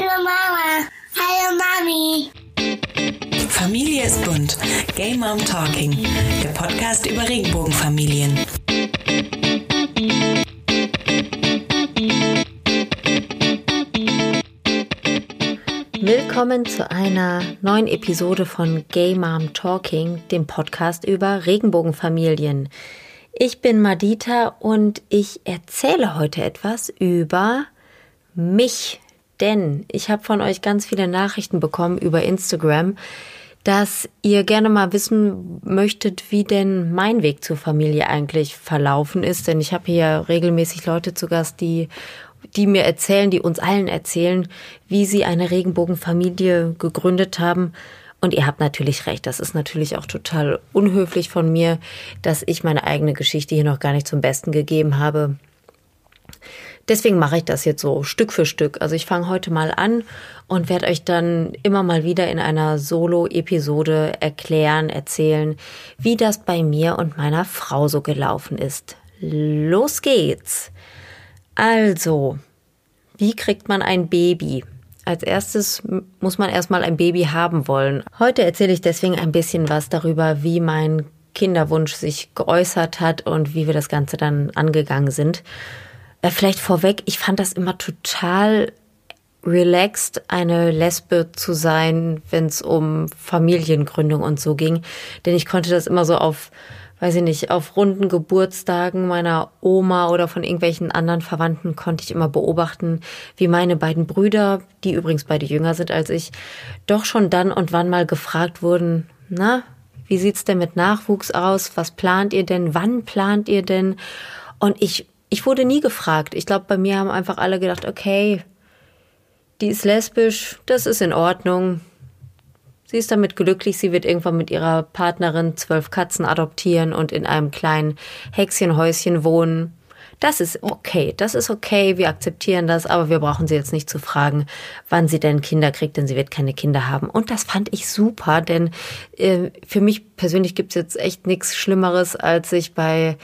Hallo Mama. Hallo Mami. Familie ist bunt. Gay Mom Talking. Der Podcast über Regenbogenfamilien. Willkommen zu einer neuen Episode von Gay Mom Talking, dem Podcast über Regenbogenfamilien. Ich bin Madita und ich erzähle heute etwas über mich, denn ich habe von euch ganz viele Nachrichten bekommen über Instagram, dass ihr gerne mal wissen möchtet, wie denn mein Weg zur Familie eigentlich verlaufen ist, denn ich habe hier regelmäßig Leute zu Gast, die die mir erzählen, die uns allen erzählen, wie sie eine Regenbogenfamilie gegründet haben. Und ihr habt natürlich recht, das ist natürlich auch total unhöflich von mir, dass ich meine eigene Geschichte hier noch gar nicht zum Besten gegeben habe. Deswegen mache ich das jetzt so Stück für Stück. Also ich fange heute mal an und werde euch dann immer mal wieder in einer Solo-Episode erklären, erzählen, wie das bei mir und meiner Frau so gelaufen ist. Los geht's! Also, wie kriegt man ein Baby? Als erstes muss man erstmal ein Baby haben wollen. Heute erzähle ich deswegen ein bisschen was darüber, wie mein Kinderwunsch sich geäußert hat und wie wir das Ganze dann angegangen sind. Äh, vielleicht vorweg, ich fand das immer total relaxed, eine Lesbe zu sein, wenn es um Familiengründung und so ging. Denn ich konnte das immer so auf weiß ich nicht, auf runden Geburtstagen meiner Oma oder von irgendwelchen anderen Verwandten konnte ich immer beobachten, wie meine beiden Brüder, die übrigens beide jünger sind als ich, doch schon dann und wann mal gefragt wurden, na, wie sieht's denn mit Nachwuchs aus? Was plant ihr denn? Wann plant ihr denn? Und ich, ich wurde nie gefragt. Ich glaube, bei mir haben einfach alle gedacht, okay, die ist lesbisch, das ist in Ordnung, Sie ist damit glücklich, sie wird irgendwann mit ihrer Partnerin zwölf Katzen adoptieren und in einem kleinen Häkschenhäuschen wohnen. Das ist okay, das ist okay, wir akzeptieren das, aber wir brauchen sie jetzt nicht zu fragen, wann sie denn Kinder kriegt, denn sie wird keine Kinder haben. Und das fand ich super, denn äh, für mich persönlich gibt's jetzt echt nichts Schlimmeres, als sich bei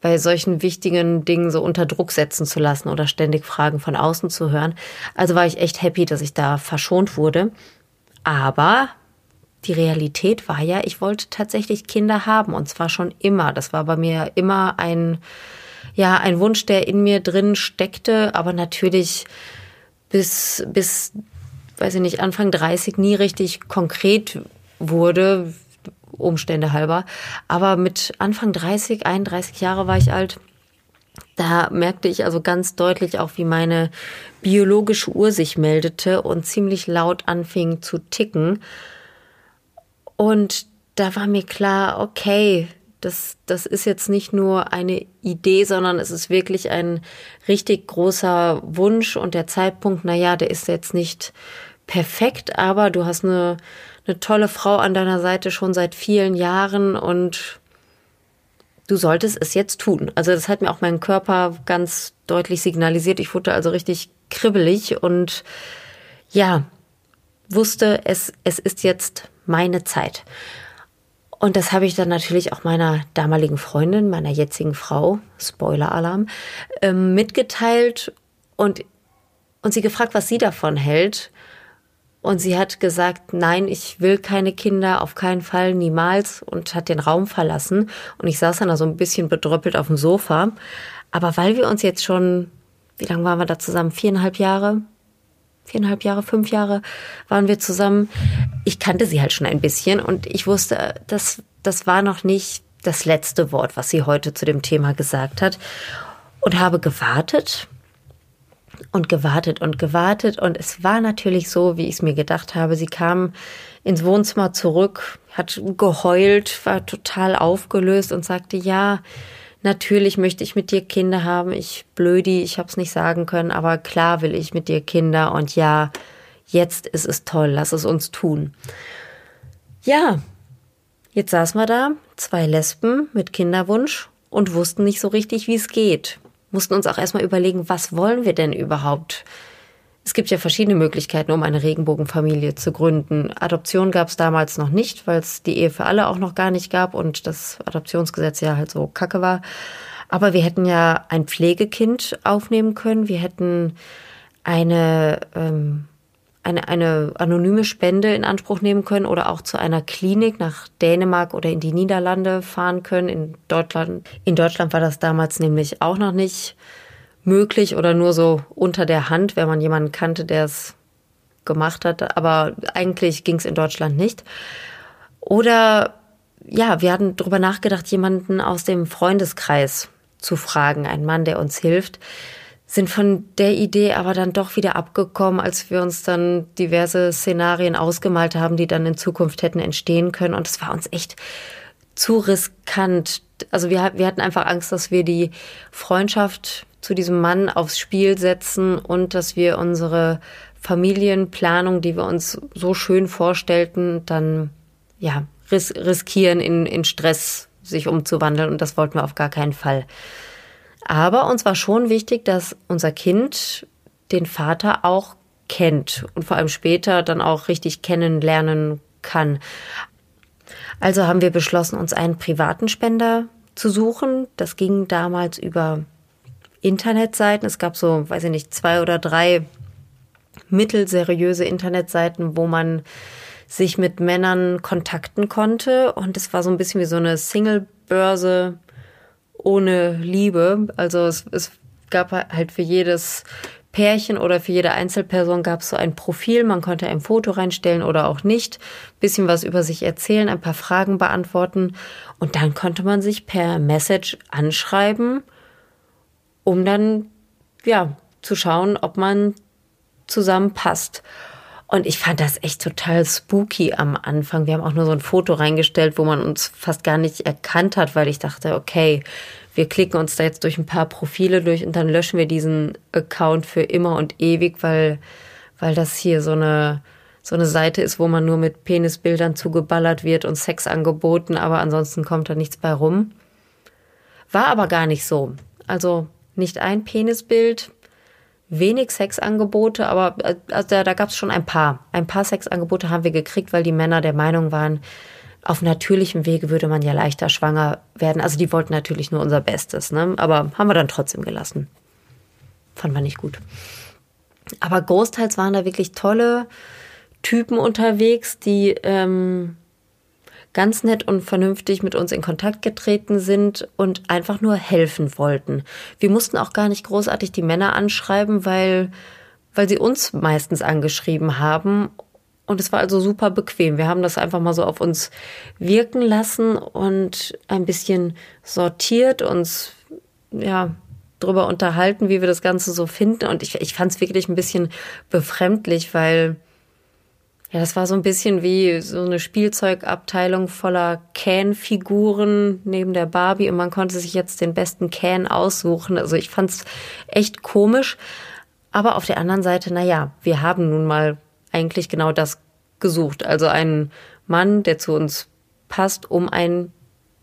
bei solchen wichtigen Dingen so unter Druck setzen zu lassen oder ständig Fragen von außen zu hören. Also war ich echt happy, dass ich da verschont wurde. Aber die Realität war ja, ich wollte tatsächlich Kinder haben und zwar schon immer. Das war bei mir immer ein, ja, ein Wunsch, der in mir drin steckte, aber natürlich bis, bis, weiß ich nicht, Anfang 30 nie richtig konkret wurde, Umstände halber. Aber mit Anfang 30, 31 Jahre war ich alt. Da merkte ich also ganz deutlich auch, wie meine biologische Uhr sich meldete und ziemlich laut anfing zu ticken. Und da war mir klar, okay, das, das ist jetzt nicht nur eine Idee, sondern es ist wirklich ein richtig großer Wunsch und der Zeitpunkt, na ja, der ist jetzt nicht perfekt, aber du hast eine, eine tolle Frau an deiner Seite schon seit vielen Jahren und du solltest es jetzt tun. Also das hat mir auch mein Körper ganz deutlich signalisiert. Ich wurde also richtig kribbelig und ja, wusste, es, es ist jetzt meine Zeit. Und das habe ich dann natürlich auch meiner damaligen Freundin, meiner jetzigen Frau, Spoiler-Alarm, ähm, mitgeteilt und, und sie gefragt, was sie davon hält. Und sie hat gesagt, nein, ich will keine Kinder, auf keinen Fall, niemals und hat den Raum verlassen. Und ich saß dann da so ein bisschen bedröppelt auf dem Sofa. Aber weil wir uns jetzt schon, wie lange waren wir da zusammen? Viereinhalb Jahre? viereinhalb Jahre, fünf Jahre waren wir zusammen. Ich kannte sie halt schon ein bisschen und ich wusste, das, das war noch nicht das letzte Wort, was sie heute zu dem Thema gesagt hat. Und habe gewartet und gewartet und gewartet. Und es war natürlich so, wie ich es mir gedacht habe. Sie kam ins Wohnzimmer zurück, hat geheult, war total aufgelöst und sagte, ja, natürlich möchte ich mit dir Kinder haben. Ich blödi, ich habe es nicht sagen können, aber klar will ich mit dir Kinder und ja, jetzt ist es toll, lass es uns tun. Ja, jetzt saßen wir da, zwei Lesben mit Kinderwunsch und wussten nicht so richtig, wie es geht. Mussten uns auch erstmal überlegen, was wollen wir denn überhaupt? Es gibt ja verschiedene Möglichkeiten, um eine Regenbogenfamilie zu gründen. Adoption gab es damals noch nicht, weil es die Ehe für alle auch noch gar nicht gab und das Adoptionsgesetz ja halt so kacke war. Aber wir hätten ja ein Pflegekind aufnehmen können. Wir hätten eine, ähm, eine, eine anonyme Spende in Anspruch nehmen können oder auch zu einer Klinik nach Dänemark oder in die Niederlande fahren können. In Deutschland, in Deutschland war das damals nämlich auch noch nicht möglich oder nur so unter der Hand, wenn man jemanden kannte, der es gemacht hat. Aber eigentlich ging es in Deutschland nicht. Oder ja, wir hatten darüber nachgedacht, jemanden aus dem Freundeskreis zu fragen, einen Mann, der uns hilft sind von der Idee aber dann doch wieder abgekommen, als wir uns dann diverse Szenarien ausgemalt haben, die dann in Zukunft hätten entstehen können. Und es war uns echt zu riskant. Also wir, wir hatten einfach Angst, dass wir die Freundschaft zu diesem Mann aufs Spiel setzen und dass wir unsere Familienplanung, die wir uns so schön vorstellten, dann ja ris riskieren, in, in Stress sich umzuwandeln. Und das wollten wir auf gar keinen Fall. Aber uns war schon wichtig, dass unser Kind den Vater auch kennt und vor allem später dann auch richtig kennenlernen kann. Also haben wir beschlossen, uns einen privaten Spender zu suchen. Das ging damals über Internetseiten. Es gab so, weiß ich nicht, zwei oder drei mittelseriöse Internetseiten, wo man sich mit Männern kontakten konnte. Und es war so ein bisschen wie so eine Single-Börse ohne Liebe. Also es, es gab halt für jedes Pärchen oder für jede Einzelperson gab es so ein Profil. Man konnte ein Foto reinstellen oder auch nicht. Bisschen was über sich erzählen, ein paar Fragen beantworten. Und dann konnte man sich per Message anschreiben, um dann, ja, zu schauen, ob man zusammenpasst. Und ich fand das echt total spooky am Anfang. Wir haben auch nur so ein Foto reingestellt, wo man uns fast gar nicht erkannt hat, weil ich dachte, okay, wir klicken uns da jetzt durch ein paar Profile durch und dann löschen wir diesen Account für immer und ewig, weil, weil das hier so eine, so eine Seite ist, wo man nur mit Penisbildern zugeballert wird und Sex angeboten, aber ansonsten kommt da nichts bei rum. War aber gar nicht so. Also nicht ein Penisbild, wenig Sexangebote, aber äh, also da, gab es schon ein paar. Ein paar Sexangebote haben wir gekriegt, weil die Männer der Meinung waren, auf natürlichem Wege würde man ja leichter schwanger werden. Also die wollten natürlich nur unser Bestes, ne? aber haben wir dann trotzdem gelassen. Fand man nicht gut. Aber großteils waren da wirklich tolle Typen unterwegs, die ähm, ganz nett und vernünftig mit uns in Kontakt getreten sind und einfach nur helfen wollten. Wir mussten auch gar nicht großartig die Männer anschreiben, weil, weil sie uns meistens angeschrieben haben. Und es war also super bequem. Wir haben das einfach mal so auf uns wirken lassen und ein bisschen sortiert, uns, ja, drüber unterhalten, wie wir das Ganze so finden. Und ich, ich fand es wirklich ein bisschen befremdlich, weil ja, das war so ein bisschen wie so eine Spielzeugabteilung voller Can-Figuren neben der Barbie und man konnte sich jetzt den besten Can aussuchen. Also ich fand's echt komisch. Aber auf der anderen Seite, na ja, wir haben nun mal eigentlich genau das gesucht. Also einen Mann, der zu uns passt, um ein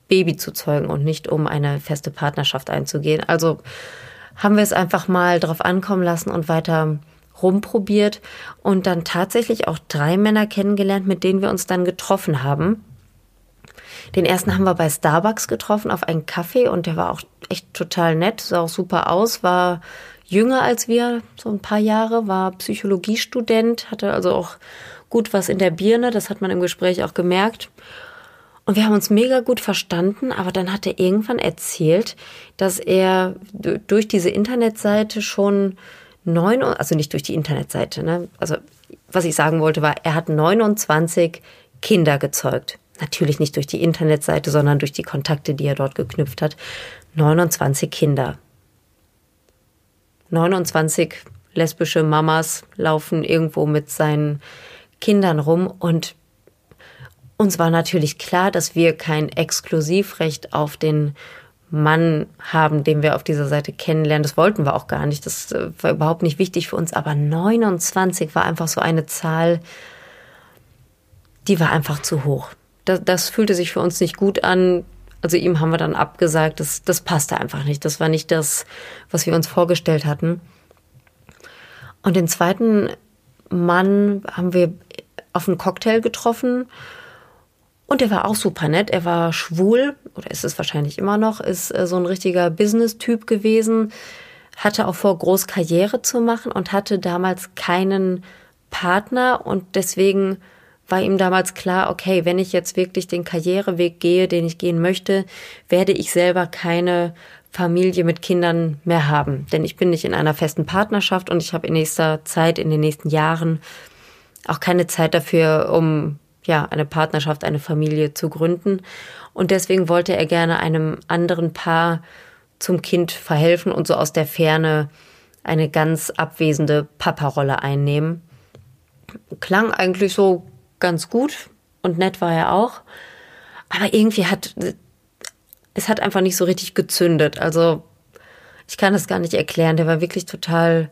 Baby zu zeugen und nicht um eine feste Partnerschaft einzugehen. Also haben wir es einfach mal drauf ankommen lassen und weiter rumprobiert und dann tatsächlich auch drei Männer kennengelernt, mit denen wir uns dann getroffen haben. Den ersten haben wir bei Starbucks getroffen auf einen Kaffee und der war auch echt total nett, sah auch super aus, war jünger als wir, so ein paar Jahre, war Psychologiestudent, hatte also auch gut was in der Birne, das hat man im Gespräch auch gemerkt. Und wir haben uns mega gut verstanden, aber dann hat er irgendwann erzählt, dass er durch diese Internetseite schon neun, also nicht durch die Internetseite, ne? Also was ich sagen wollte war, er hat 29 Kinder gezeugt. Natürlich nicht durch die Internetseite, sondern durch die Kontakte, die er dort geknüpft hat. 29 Kinder. 29 lesbische Mamas laufen irgendwo mit seinen Kindern rum und uns war natürlich klar, dass wir kein Exklusivrecht auf den Mann haben, den wir auf dieser Seite kennenlernen. Das wollten wir auch gar nicht. Das äh, war überhaupt nicht wichtig für uns. Aber 29 war einfach so eine Zahl, die war einfach zu hoch. Das, das fühlte sich für uns nicht gut an. Also ihm haben wir dann abgesagt, das, das passte einfach nicht. Das war nicht das, was wir uns vorgestellt hatten. Und den zweiten Mann haben wir auf einen Cocktail getroffen und er war auch super nett. Er war schwul, oder ist es wahrscheinlich immer noch, ist äh, so ein richtiger Business-Typ gewesen, hatte auch vor, groß Karriere zu machen und hatte damals keinen Partner und deswegen war ihm damals klar, okay, wenn ich jetzt wirklich den Karriereweg gehe, den ich gehen möchte, werde ich selber keine Familie mit Kindern mehr haben. Denn ich bin nicht in einer festen Partnerschaft und ich habe in nächster Zeit, in den nächsten Jahren auch keine Zeit dafür, um ja, eine Partnerschaft, eine Familie zu gründen. Und deswegen wollte er gerne einem anderen Paar zum Kind verhelfen und so aus der Ferne eine ganz abwesende Papa-Rolle einnehmen. Klang eigentlich so ganz gut und nett war er auch. Aber irgendwie hat, es hat einfach nicht so richtig gezündet. Also, ich kann das gar nicht erklären. Der war wirklich total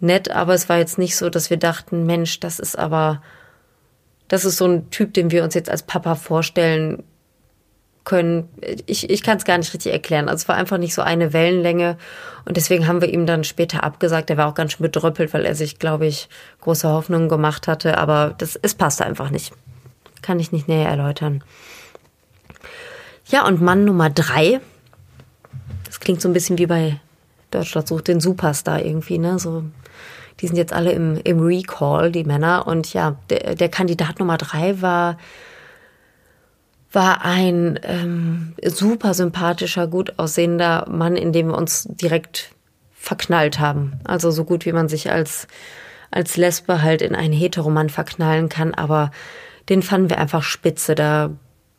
nett, aber es war jetzt nicht so, dass wir dachten, Mensch, das ist aber, das ist so ein Typ, den wir uns jetzt als Papa vorstellen können. Ich, ich kann es gar nicht richtig erklären. Also es war einfach nicht so eine Wellenlänge. Und deswegen haben wir ihm dann später abgesagt. Er war auch ganz schön bedröppelt, weil er sich, glaube ich, große Hoffnungen gemacht hatte. Aber das, es passte einfach nicht. Kann ich nicht näher erläutern. Ja, und Mann Nummer drei. Das klingt so ein bisschen wie bei Deutschland sucht den Superstar irgendwie, ne? So, die sind jetzt alle im, im Recall, die Männer. Und ja, der, der Kandidat Nummer drei war war ein ähm, super sympathischer, gut aussehender Mann, in dem wir uns direkt verknallt haben. Also so gut wie man sich als, als Lesbe halt in einen Heteroman verknallen kann, aber den fanden wir einfach spitze. Da,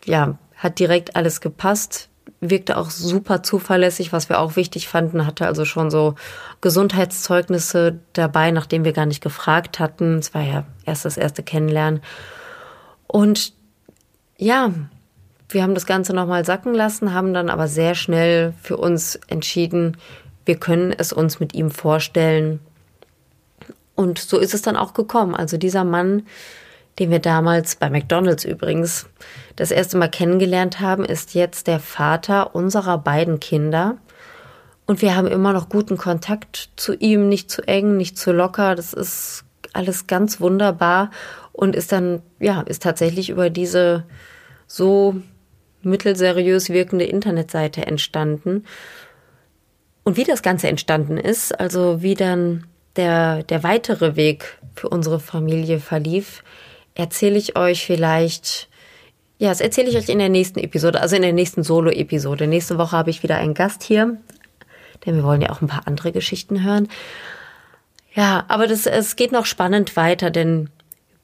ja, hat direkt alles gepasst, wirkte auch super zuverlässig, was wir auch wichtig fanden, hatte also schon so Gesundheitszeugnisse dabei, nachdem wir gar nicht gefragt hatten. Es war ja erst das erste Kennenlernen. Und ja, wir haben das Ganze nochmal sacken lassen, haben dann aber sehr schnell für uns entschieden, wir können es uns mit ihm vorstellen. Und so ist es dann auch gekommen. Also dieser Mann, den wir damals bei McDonald's übrigens das erste Mal kennengelernt haben, ist jetzt der Vater unserer beiden Kinder. Und wir haben immer noch guten Kontakt zu ihm, nicht zu eng, nicht zu locker. Das ist alles ganz wunderbar und ist dann, ja, ist tatsächlich über diese so mittelseriös wirkende Internetseite entstanden. Und wie das Ganze entstanden ist, also wie dann der, der weitere Weg für unsere Familie verlief, erzähle ich euch vielleicht, ja, das erzähle ich euch in der nächsten Episode, also in der nächsten Solo-Episode. Nächste Woche habe ich wieder einen Gast hier, denn wir wollen ja auch ein paar andere Geschichten hören. Ja, aber das, es geht noch spannend weiter, denn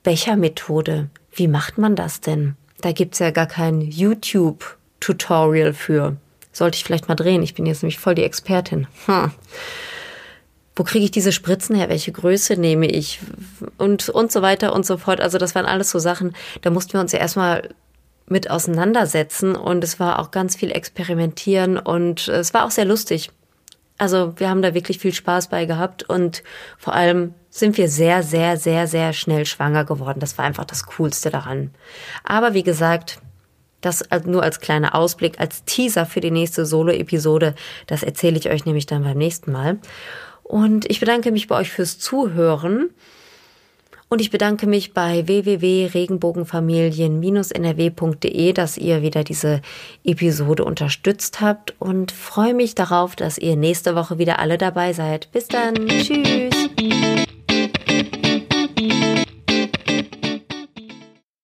Bechermethode, wie macht man das denn? Da gibt's ja gar kein YouTube-Tutorial für. Sollte ich vielleicht mal drehen. Ich bin jetzt nämlich voll die Expertin. Hm. Wo kriege ich diese Spritzen her? Welche Größe nehme ich? Und, und so weiter und so fort. Also das waren alles so Sachen, da mussten wir uns ja erstmal mit auseinandersetzen und es war auch ganz viel experimentieren und es war auch sehr lustig. Also wir haben da wirklich viel Spaß bei gehabt und vor allem sind wir sehr, sehr, sehr, sehr schnell schwanger geworden. Das war einfach das Coolste daran. Aber wie gesagt, das nur als kleiner Ausblick, als Teaser für die nächste Solo-Episode. Das erzähle ich euch nämlich dann beim nächsten Mal. Und ich bedanke mich bei euch fürs Zuhören. Und ich bedanke mich bei www.regenbogenfamilien-nrw.de, dass ihr wieder diese Episode unterstützt habt und freue mich darauf, dass ihr nächste Woche wieder alle dabei seid. Bis dann. Tschüss.